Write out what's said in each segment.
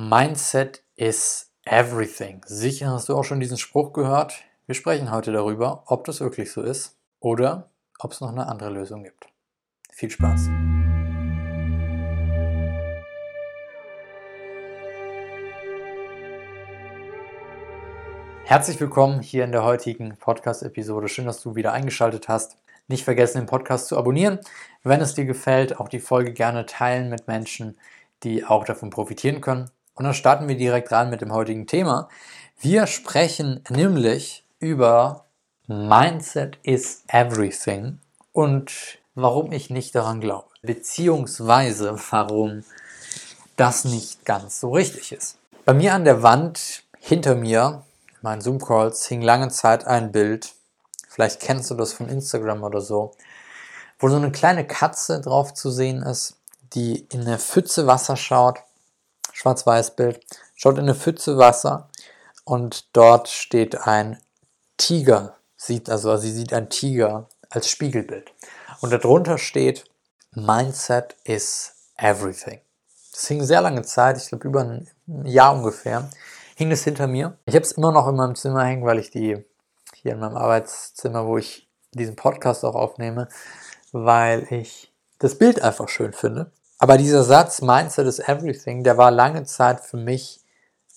Mindset is everything. Sicher hast du auch schon diesen Spruch gehört. Wir sprechen heute darüber, ob das wirklich so ist oder ob es noch eine andere Lösung gibt. Viel Spaß! Herzlich willkommen hier in der heutigen Podcast-Episode. Schön, dass du wieder eingeschaltet hast. Nicht vergessen, den Podcast zu abonnieren. Wenn es dir gefällt, auch die Folge gerne teilen mit Menschen, die auch davon profitieren können. Und dann starten wir direkt rein mit dem heutigen Thema. Wir sprechen nämlich über Mindset is Everything und warum ich nicht daran glaube, beziehungsweise warum das nicht ganz so richtig ist. Bei mir an der Wand hinter mir, in meinen Zoom-Calls, hing lange Zeit ein Bild, vielleicht kennst du das von Instagram oder so, wo so eine kleine Katze drauf zu sehen ist, die in eine Pfütze Wasser schaut Schwarz-Weiß-Bild, schaut in eine Pfütze Wasser und dort steht ein Tiger, sieht also, sie sieht ein Tiger als Spiegelbild. Und darunter steht, Mindset is everything. Das hing sehr lange Zeit, ich glaube über ein Jahr ungefähr, hing es hinter mir. Ich habe es immer noch in meinem Zimmer hängen, weil ich die hier in meinem Arbeitszimmer, wo ich diesen Podcast auch aufnehme, weil ich das Bild einfach schön finde. Aber dieser Satz, Mindset is everything, der war lange Zeit für mich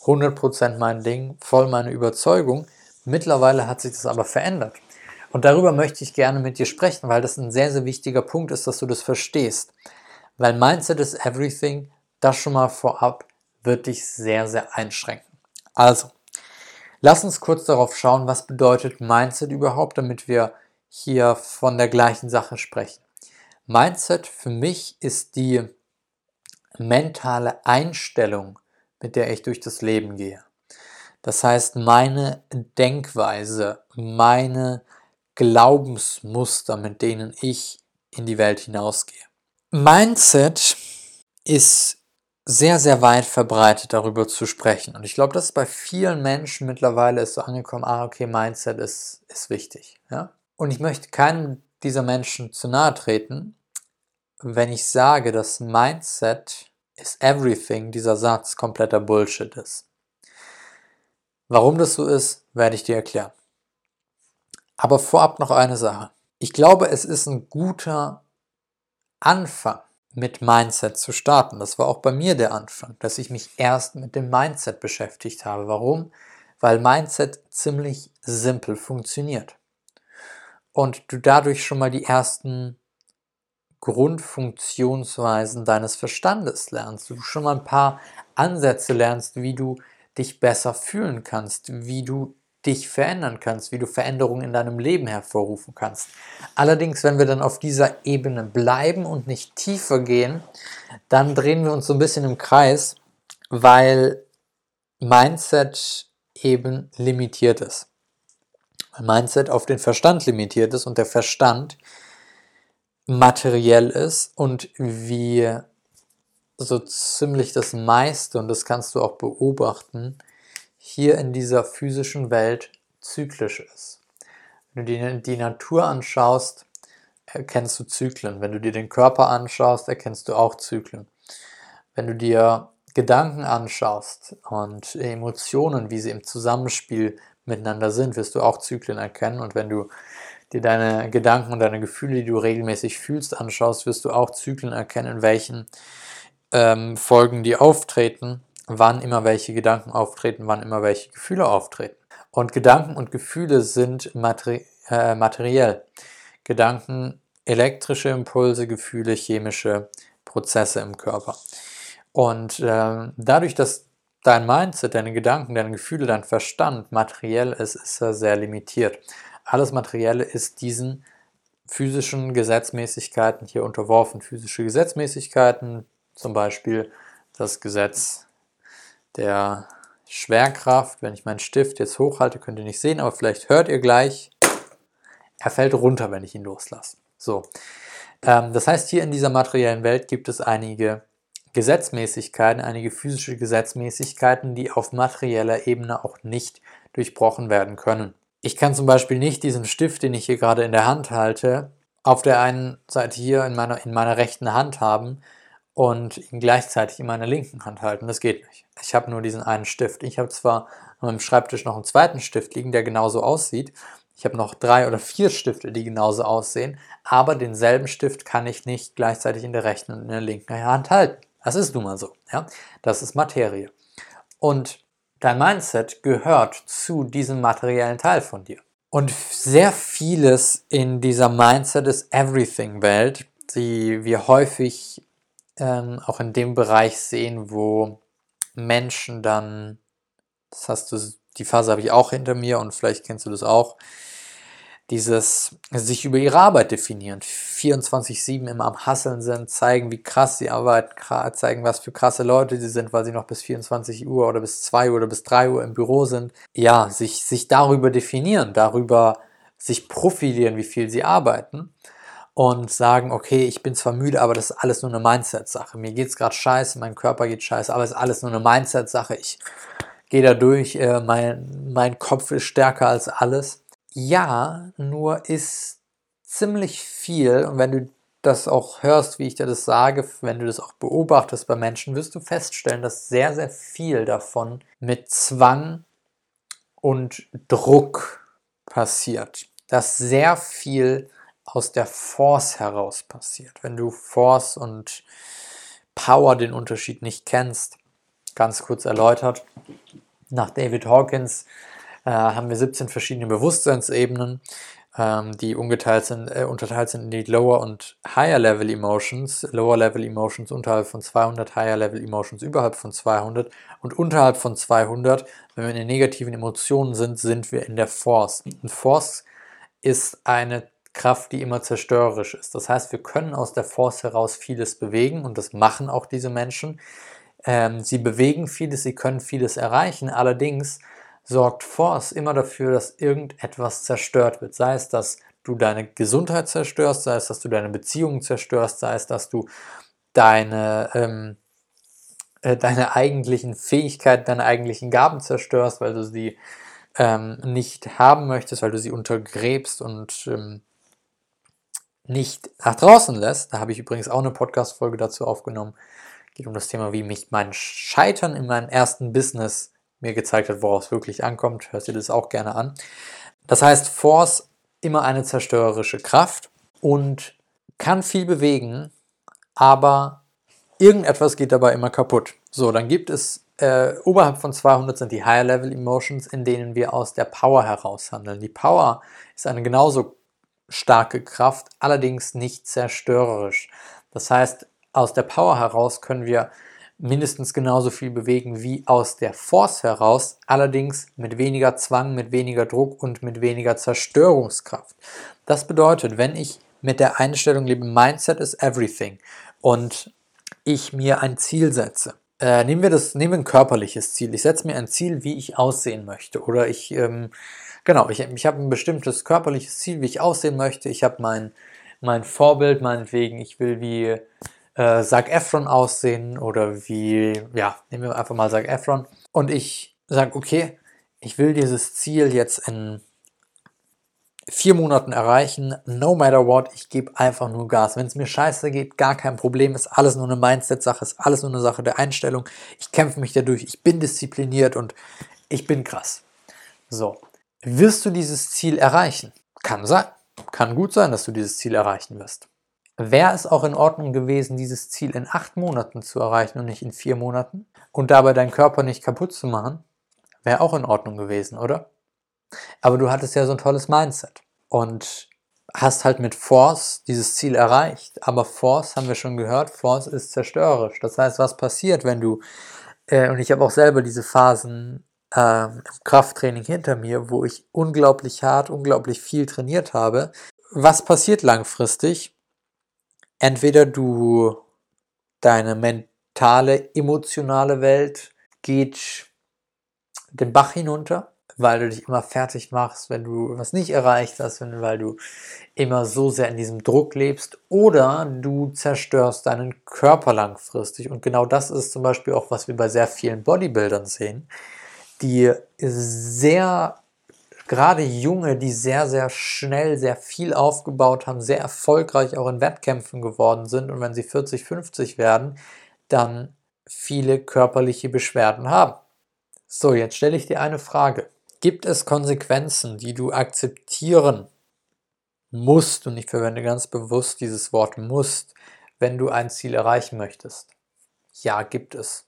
100% mein Ding, voll meine Überzeugung. Mittlerweile hat sich das aber verändert. Und darüber möchte ich gerne mit dir sprechen, weil das ein sehr, sehr wichtiger Punkt ist, dass du das verstehst. Weil Mindset is everything, das schon mal vorab, wird dich sehr, sehr einschränken. Also, lass uns kurz darauf schauen, was bedeutet Mindset überhaupt, damit wir hier von der gleichen Sache sprechen. Mindset für mich ist die mentale Einstellung, mit der ich durch das Leben gehe. Das heißt, meine Denkweise, meine Glaubensmuster, mit denen ich in die Welt hinausgehe. Mindset ist sehr, sehr weit verbreitet, darüber zu sprechen. Und ich glaube, dass bei vielen Menschen mittlerweile ist so angekommen, ah, okay, Mindset ist, ist wichtig. Ja? Und ich möchte keinem dieser Menschen zu nahe treten, wenn ich sage, dass Mindset is everything, dieser Satz kompletter Bullshit ist. Warum das so ist, werde ich dir erklären. Aber vorab noch eine Sache. Ich glaube, es ist ein guter Anfang, mit Mindset zu starten. Das war auch bei mir der Anfang, dass ich mich erst mit dem Mindset beschäftigt habe. Warum? Weil Mindset ziemlich simpel funktioniert. Und du dadurch schon mal die ersten Grundfunktionsweisen deines Verstandes lernst, du schon mal ein paar Ansätze lernst, wie du dich besser fühlen kannst, wie du dich verändern kannst, wie du Veränderungen in deinem Leben hervorrufen kannst. Allerdings, wenn wir dann auf dieser Ebene bleiben und nicht tiefer gehen, dann drehen wir uns so ein bisschen im Kreis, weil Mindset eben limitiert ist. Weil Mindset auf den Verstand limitiert ist und der Verstand materiell ist und wie so ziemlich das meiste, und das kannst du auch beobachten, hier in dieser physischen Welt zyklisch ist. Wenn du dir die Natur anschaust, erkennst du Zyklen. Wenn du dir den Körper anschaust, erkennst du auch Zyklen. Wenn du dir Gedanken anschaust und Emotionen, wie sie im Zusammenspiel miteinander sind, wirst du auch Zyklen erkennen. Und wenn du dir deine Gedanken und deine Gefühle, die du regelmäßig fühlst, anschaust, wirst du auch Zyklen erkennen, in welchen ähm, Folgen die auftreten, wann immer welche Gedanken auftreten, wann immer welche Gefühle auftreten. Und Gedanken und Gefühle sind materi äh, materiell. Gedanken, elektrische Impulse, Gefühle, chemische Prozesse im Körper. Und äh, dadurch, dass dein Mindset, deine Gedanken, deine Gefühle, dein Verstand materiell ist, ist er sehr limitiert. Alles Materielle ist diesen physischen Gesetzmäßigkeiten hier unterworfen. Physische Gesetzmäßigkeiten, zum Beispiel das Gesetz der Schwerkraft. Wenn ich meinen Stift jetzt hochhalte, könnt ihr nicht sehen, aber vielleicht hört ihr gleich, er fällt runter, wenn ich ihn loslasse. So. Ähm, das heißt, hier in dieser materiellen Welt gibt es einige Gesetzmäßigkeiten, einige physische Gesetzmäßigkeiten, die auf materieller Ebene auch nicht durchbrochen werden können. Ich kann zum Beispiel nicht diesen Stift, den ich hier gerade in der Hand halte, auf der einen Seite hier in meiner, in meiner rechten Hand haben und ihn gleichzeitig in meiner linken Hand halten. Das geht nicht. Ich habe nur diesen einen Stift. Ich habe zwar an meinem Schreibtisch noch einen zweiten Stift liegen, der genauso aussieht. Ich habe noch drei oder vier Stifte, die genauso aussehen, aber denselben Stift kann ich nicht gleichzeitig in der rechten und in der linken Hand halten. Das ist nun mal so. Ja? Das ist Materie. Und dein Mindset gehört zu diesem materiellen Teil von dir. Und sehr vieles in dieser Mindset is Everything Welt, die wir häufig ähm, auch in dem Bereich sehen, wo Menschen dann, das hast du, die Phase habe ich auch hinter mir und vielleicht kennst du das auch, dieses sich über ihre Arbeit definieren, 24-7 immer am Hasseln sind, zeigen, wie krass sie arbeiten, zeigen, was für krasse Leute sie sind, weil sie noch bis 24 Uhr oder bis 2 Uhr oder bis 3 Uhr im Büro sind. Ja, sich, sich darüber definieren, darüber sich profilieren, wie viel sie arbeiten und sagen, okay, ich bin zwar müde, aber das ist alles nur eine Mindset-Sache. Mir geht es gerade scheiße, mein Körper geht scheiße, aber es ist alles nur eine Mindset-Sache. Ich gehe da durch, äh, mein, mein Kopf ist stärker als alles ja, nur ist ziemlich viel, und wenn du das auch hörst, wie ich dir das sage, wenn du das auch beobachtest bei Menschen, wirst du feststellen, dass sehr, sehr viel davon mit Zwang und Druck passiert. Dass sehr viel aus der Force heraus passiert. Wenn du Force und Power den Unterschied nicht kennst, ganz kurz erläutert, nach David Hawkins äh, haben wir 17 verschiedene Bewusstseinsebenen, ähm, die ungeteilt sind, äh, unterteilt sind in die Lower- und Higher-Level Emotions. Lower-Level Emotions unterhalb von 200, Higher-Level Emotions überhalb von 200 und unterhalb von 200, wenn wir in den negativen Emotionen sind, sind wir in der Force. Und Force ist eine Kraft, die immer zerstörerisch ist. Das heißt, wir können aus der Force heraus vieles bewegen und das machen auch diese Menschen. Ähm, sie bewegen vieles, sie können vieles erreichen. Allerdings sorgt Force immer dafür, dass irgendetwas zerstört wird. Sei es, dass du deine Gesundheit zerstörst, sei es, dass du deine Beziehungen zerstörst, sei es, dass du deine, ähm, äh, deine eigentlichen Fähigkeiten, deine eigentlichen Gaben zerstörst, weil du sie ähm, nicht haben möchtest, weil du sie untergräbst und ähm, nicht nach draußen lässt. Da habe ich übrigens auch eine Podcast-Folge dazu aufgenommen. Geht um das Thema, wie mich mein Scheitern in meinem ersten Business mir gezeigt hat, worauf es wirklich ankommt. Hörst dir das auch gerne an. Das heißt, Force immer eine zerstörerische Kraft und kann viel bewegen, aber irgendetwas geht dabei immer kaputt. So, dann gibt es äh, oberhalb von 200 sind die Higher Level Emotions, in denen wir aus der Power heraus handeln. Die Power ist eine genauso starke Kraft, allerdings nicht zerstörerisch. Das heißt, aus der Power heraus können wir mindestens genauso viel bewegen wie aus der Force heraus, allerdings mit weniger Zwang, mit weniger Druck und mit weniger Zerstörungskraft. Das bedeutet, wenn ich mit der Einstellung lebe, Mindset is everything und ich mir ein Ziel setze, äh, nehmen wir das, nehmen wir ein körperliches Ziel. Ich setze mir ein Ziel, wie ich aussehen möchte. Oder ich, ähm, genau, ich, ich habe ein bestimmtes körperliches Ziel, wie ich aussehen möchte. Ich habe mein, mein Vorbild, meinetwegen, ich will wie äh, Zac Efron aussehen oder wie, ja, nehmen wir einfach mal Zac Efron. Und ich sage, okay, ich will dieses Ziel jetzt in vier Monaten erreichen, no matter what, ich gebe einfach nur Gas. Wenn es mir scheiße geht, gar kein Problem, ist alles nur eine Mindset-Sache, ist alles nur eine Sache der Einstellung. Ich kämpfe mich dadurch, ich bin diszipliniert und ich bin krass. So, wirst du dieses Ziel erreichen? Kann sein. Kann gut sein, dass du dieses Ziel erreichen wirst. Wäre es auch in Ordnung gewesen, dieses Ziel in acht Monaten zu erreichen und nicht in vier Monaten und dabei deinen Körper nicht kaputt zu machen? Wäre auch in Ordnung gewesen, oder? Aber du hattest ja so ein tolles Mindset und hast halt mit Force dieses Ziel erreicht. Aber Force, haben wir schon gehört, Force ist zerstörerisch. Das heißt, was passiert, wenn du, äh, und ich habe auch selber diese Phasen äh, im Krafttraining hinter mir, wo ich unglaublich hart, unglaublich viel trainiert habe. Was passiert langfristig? Entweder du deine mentale, emotionale Welt geht den Bach hinunter, weil du dich immer fertig machst, wenn du was nicht erreicht hast, wenn, weil du immer so sehr in diesem Druck lebst, oder du zerstörst deinen Körper langfristig. Und genau das ist zum Beispiel auch, was wir bei sehr vielen Bodybuildern sehen, die sehr gerade Junge, die sehr, sehr schnell sehr viel aufgebaut haben, sehr erfolgreich auch in Wettkämpfen geworden sind und wenn sie 40, 50 werden, dann viele körperliche Beschwerden haben. So, jetzt stelle ich dir eine Frage. Gibt es Konsequenzen, die du akzeptieren musst, und ich verwende ganz bewusst dieses Wort musst, wenn du ein Ziel erreichen möchtest? Ja, gibt es.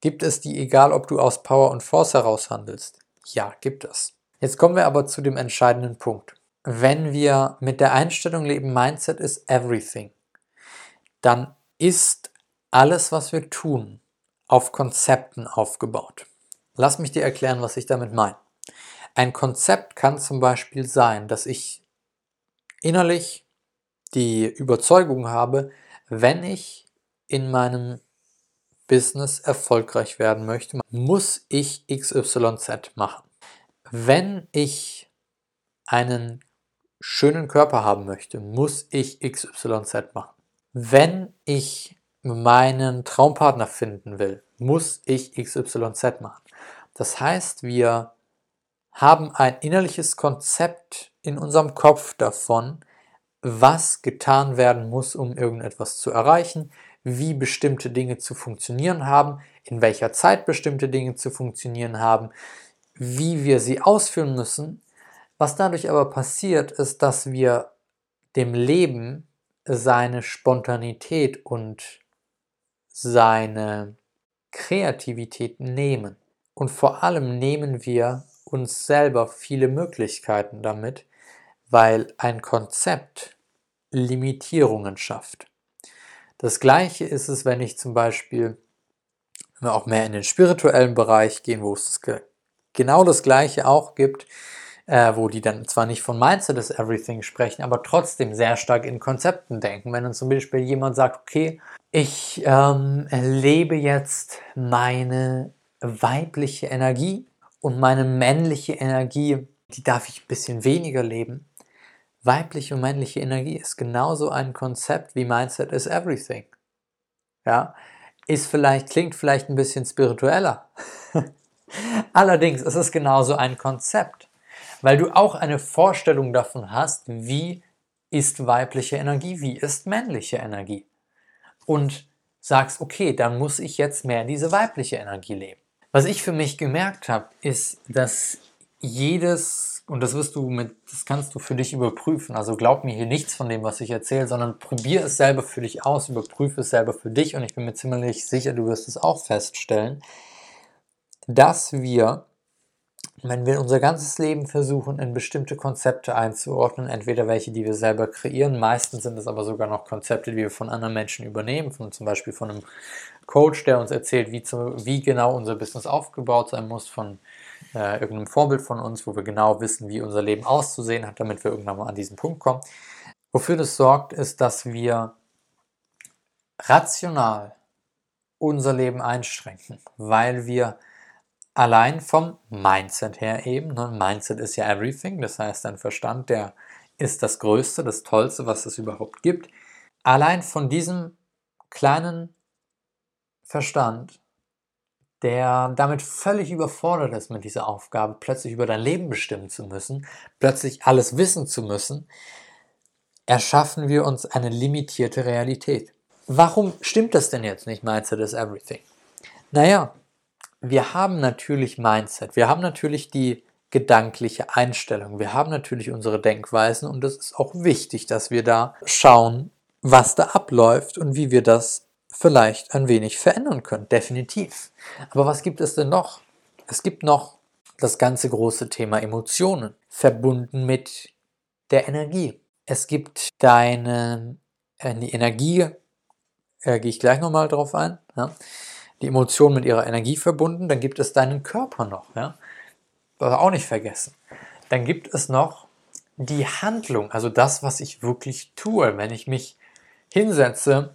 Gibt es die, egal ob du aus Power und Force heraus handelst? Ja, gibt es. Jetzt kommen wir aber zu dem entscheidenden Punkt. Wenn wir mit der Einstellung leben, Mindset is everything, dann ist alles, was wir tun, auf Konzepten aufgebaut. Lass mich dir erklären, was ich damit meine. Ein Konzept kann zum Beispiel sein, dass ich innerlich die Überzeugung habe, wenn ich in meinem Business erfolgreich werden möchte, muss ich XYZ machen. Wenn ich einen schönen Körper haben möchte, muss ich XYZ machen. Wenn ich meinen Traumpartner finden will, muss ich XYZ machen. Das heißt, wir haben ein innerliches Konzept in unserem Kopf davon, was getan werden muss, um irgendetwas zu erreichen, wie bestimmte Dinge zu funktionieren haben, in welcher Zeit bestimmte Dinge zu funktionieren haben, wie wir sie ausführen müssen. Was dadurch aber passiert, ist, dass wir dem Leben seine Spontanität und seine Kreativität nehmen. Und vor allem nehmen wir uns selber viele Möglichkeiten damit, weil ein Konzept Limitierungen schafft. Das gleiche ist es, wenn ich zum Beispiel wenn wir auch mehr in den spirituellen Bereich gehen, wo es das genau das Gleiche auch gibt, äh, wo die dann zwar nicht von Mindset is Everything sprechen, aber trotzdem sehr stark in Konzepten denken. Wenn dann zum Beispiel jemand sagt, okay, ich ähm, lebe jetzt meine weibliche Energie und meine männliche Energie, die darf ich ein bisschen weniger leben. Weibliche und männliche Energie ist genauso ein Konzept wie Mindset is Everything. Ja, ist vielleicht, klingt vielleicht ein bisschen spiritueller. Allerdings ist es genauso ein Konzept, weil du auch eine Vorstellung davon hast, wie ist weibliche Energie, wie ist männliche Energie. Und sagst, okay, dann muss ich jetzt mehr diese weibliche Energie leben. Was ich für mich gemerkt habe, ist, dass jedes, und das wirst du mit, das kannst du für dich überprüfen. Also glaub mir hier nichts von dem, was ich erzähle, sondern probier es selber für dich aus, überprüfe es selber für dich und ich bin mir ziemlich sicher, du wirst es auch feststellen, dass wir, wenn wir unser ganzes Leben versuchen, in bestimmte Konzepte einzuordnen, entweder welche, die wir selber kreieren, meistens sind es aber sogar noch Konzepte, die wir von anderen Menschen übernehmen, von, zum Beispiel von einem Coach, der uns erzählt, wie, zu, wie genau unser Business aufgebaut sein muss, von äh, irgendeinem Vorbild von uns, wo wir genau wissen, wie unser Leben auszusehen hat, damit wir irgendwann mal an diesen Punkt kommen. Wofür das sorgt, ist, dass wir rational unser Leben einschränken, weil wir allein vom Mindset her eben, ne, Mindset ist ja everything, das heißt, dein Verstand, der ist das Größte, das Tollste, was es überhaupt gibt. Allein von diesem kleinen Verstand, der damit völlig überfordert ist mit dieser Aufgabe, plötzlich über dein Leben bestimmen zu müssen, plötzlich alles wissen zu müssen, erschaffen wir uns eine limitierte Realität. Warum stimmt das denn jetzt nicht? Mindset is everything. Naja, wir haben natürlich Mindset, wir haben natürlich die gedankliche Einstellung, wir haben natürlich unsere Denkweisen und es ist auch wichtig, dass wir da schauen, was da abläuft und wie wir das vielleicht ein wenig verändern können, definitiv. Aber was gibt es denn noch? Es gibt noch das ganze große Thema Emotionen, verbunden mit der Energie. Es gibt deine äh, die Energie, äh, gehe ich gleich nochmal drauf ein, ja? Die Emotionen mit ihrer Energie verbunden, dann gibt es deinen Körper noch, ja? das auch nicht vergessen. Dann gibt es noch die Handlung, also das, was ich wirklich tue, wenn ich mich hinsetze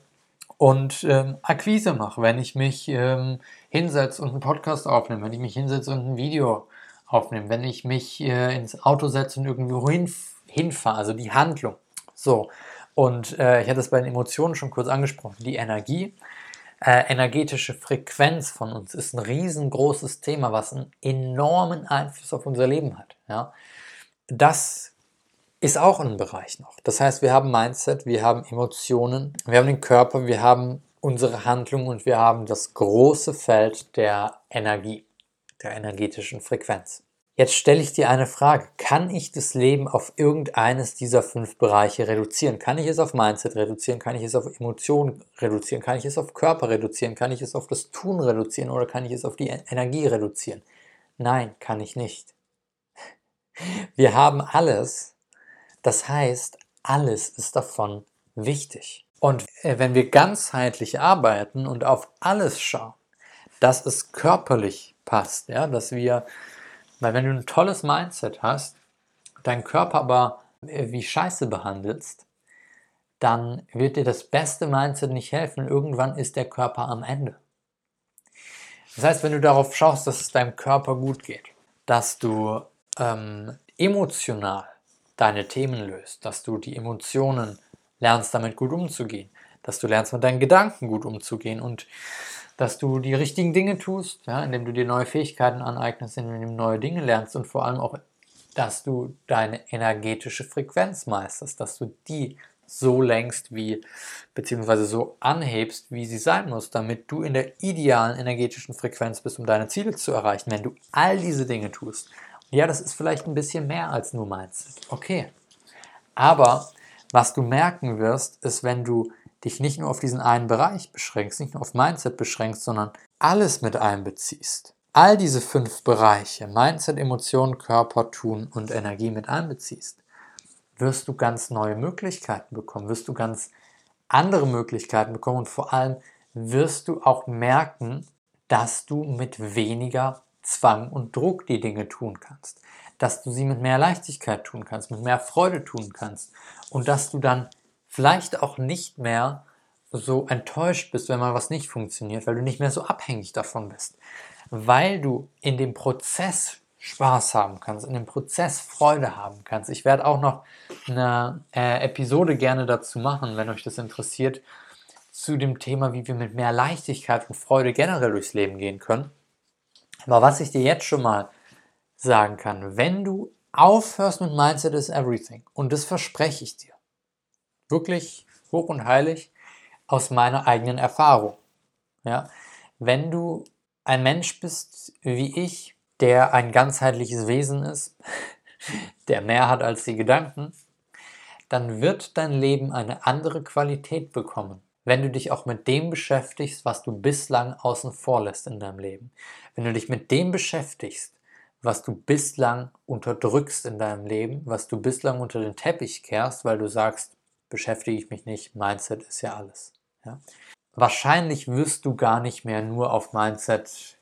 und ähm, Akquise mache, wenn ich mich ähm, hinsetze und einen Podcast aufnehme, wenn ich mich hinsetze und ein Video aufnehme, wenn ich mich äh, ins Auto setze und irgendwo hin, hinfahre, also die Handlung. So, und äh, ich hatte es bei den Emotionen schon kurz angesprochen, die Energie. Äh, energetische Frequenz von uns ist ein riesengroßes Thema, was einen enormen Einfluss auf unser Leben hat. Ja? Das ist auch ein Bereich noch. Das heißt, wir haben Mindset, wir haben Emotionen, wir haben den Körper, wir haben unsere Handlung und wir haben das große Feld der Energie, der energetischen Frequenz. Jetzt stelle ich dir eine Frage. Kann ich das Leben auf irgendeines dieser fünf Bereiche reduzieren? Kann ich es auf Mindset reduzieren? Kann ich es auf Emotionen reduzieren? Kann ich es auf Körper reduzieren? Kann ich es auf das Tun reduzieren? Oder kann ich es auf die Energie reduzieren? Nein, kann ich nicht. Wir haben alles. Das heißt, alles ist davon wichtig. Und äh, wenn wir ganzheitlich arbeiten und auf alles schauen, dass es körperlich passt, ja, dass wir weil wenn du ein tolles Mindset hast, deinen Körper aber wie Scheiße behandelst, dann wird dir das beste Mindset nicht helfen. Irgendwann ist der Körper am Ende. Das heißt, wenn du darauf schaust, dass es deinem Körper gut geht, dass du ähm, emotional deine Themen löst, dass du die Emotionen lernst, damit gut umzugehen, dass du lernst, mit deinen Gedanken gut umzugehen und dass du die richtigen Dinge tust, ja, indem du dir neue Fähigkeiten aneignest, indem du neue Dinge lernst und vor allem auch, dass du deine energetische Frequenz meisterst, dass du die so lenkst, wie, beziehungsweise so anhebst, wie sie sein muss, damit du in der idealen energetischen Frequenz bist, um deine Ziele zu erreichen. Wenn du all diese Dinge tust, ja, das ist vielleicht ein bisschen mehr als nur Mindset. Okay. Aber was du merken wirst, ist, wenn du dich nicht nur auf diesen einen Bereich beschränkst, nicht nur auf Mindset beschränkst, sondern alles mit einbeziehst, all diese fünf Bereiche, Mindset, Emotionen, Körper, Tun und Energie mit einbeziehst, wirst du ganz neue Möglichkeiten bekommen, wirst du ganz andere Möglichkeiten bekommen und vor allem wirst du auch merken, dass du mit weniger Zwang und Druck die Dinge tun kannst, dass du sie mit mehr Leichtigkeit tun kannst, mit mehr Freude tun kannst und dass du dann vielleicht auch nicht mehr so enttäuscht bist, wenn mal was nicht funktioniert, weil du nicht mehr so abhängig davon bist. Weil du in dem Prozess Spaß haben kannst, in dem Prozess Freude haben kannst. Ich werde auch noch eine äh, Episode gerne dazu machen, wenn euch das interessiert, zu dem Thema, wie wir mit mehr Leichtigkeit und Freude generell durchs Leben gehen können. Aber was ich dir jetzt schon mal sagen kann, wenn du aufhörst mit Mindset is Everything, und das verspreche ich dir, wirklich hoch und heilig aus meiner eigenen Erfahrung. Ja? Wenn du ein Mensch bist wie ich, der ein ganzheitliches Wesen ist, der mehr hat als die Gedanken, dann wird dein Leben eine andere Qualität bekommen, wenn du dich auch mit dem beschäftigst, was du bislang außen vor lässt in deinem Leben. Wenn du dich mit dem beschäftigst, was du bislang unterdrückst in deinem Leben, was du bislang unter den Teppich kehrst, weil du sagst, beschäftige ich mich nicht, Mindset ist ja alles. Ja? Wahrscheinlich wirst du gar nicht mehr nur auf Mindset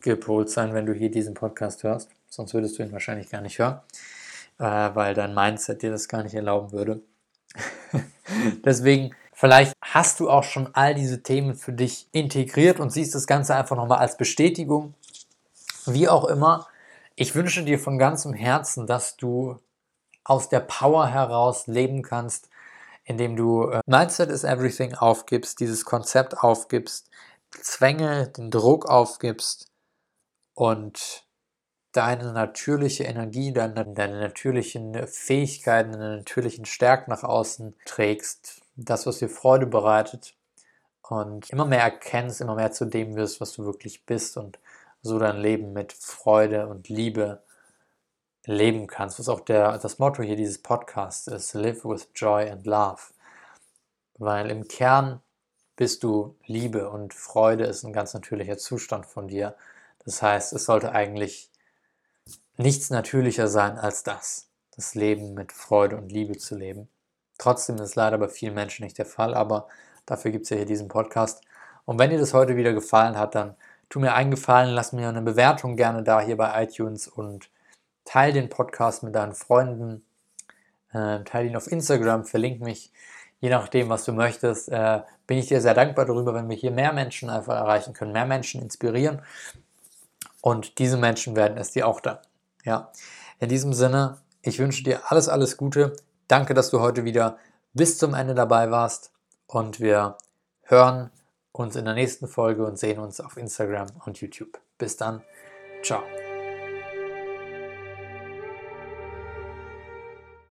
gepolt sein, wenn du hier diesen Podcast hörst. Sonst würdest du ihn wahrscheinlich gar nicht hören, äh, weil dein Mindset dir das gar nicht erlauben würde. Deswegen, vielleicht hast du auch schon all diese Themen für dich integriert und siehst das Ganze einfach nochmal als Bestätigung. Wie auch immer, ich wünsche dir von ganzem Herzen, dass du aus der Power heraus leben kannst, indem du äh, Mindset is Everything aufgibst, dieses Konzept aufgibst, Zwänge, den Druck aufgibst und deine natürliche Energie, deine, deine natürlichen Fähigkeiten, deine natürlichen Stärken nach außen trägst, das, was dir Freude bereitet und immer mehr erkennst, immer mehr zu dem wirst, was du wirklich bist und so dein Leben mit Freude und Liebe leben kannst, was auch der, das Motto hier dieses Podcasts ist, Live with Joy and Love. Weil im Kern bist du Liebe und Freude ist ein ganz natürlicher Zustand von dir. Das heißt, es sollte eigentlich nichts natürlicher sein als das, das Leben mit Freude und Liebe zu leben. Trotzdem ist leider bei vielen Menschen nicht der Fall, aber dafür gibt es ja hier diesen Podcast. Und wenn dir das heute wieder gefallen hat, dann tu mir einen Gefallen, lass mir eine Bewertung gerne da hier bei iTunes und teile den Podcast mit deinen Freunden, äh, teile ihn auf Instagram, verlinke mich, je nachdem, was du möchtest. Äh, bin ich dir sehr dankbar darüber, wenn wir hier mehr Menschen einfach erreichen können, mehr Menschen inspirieren. Und diese Menschen werden es dir auch dann. Ja. In diesem Sinne, ich wünsche dir alles, alles Gute. Danke, dass du heute wieder bis zum Ende dabei warst. Und wir hören uns in der nächsten Folge und sehen uns auf Instagram und YouTube. Bis dann. Ciao.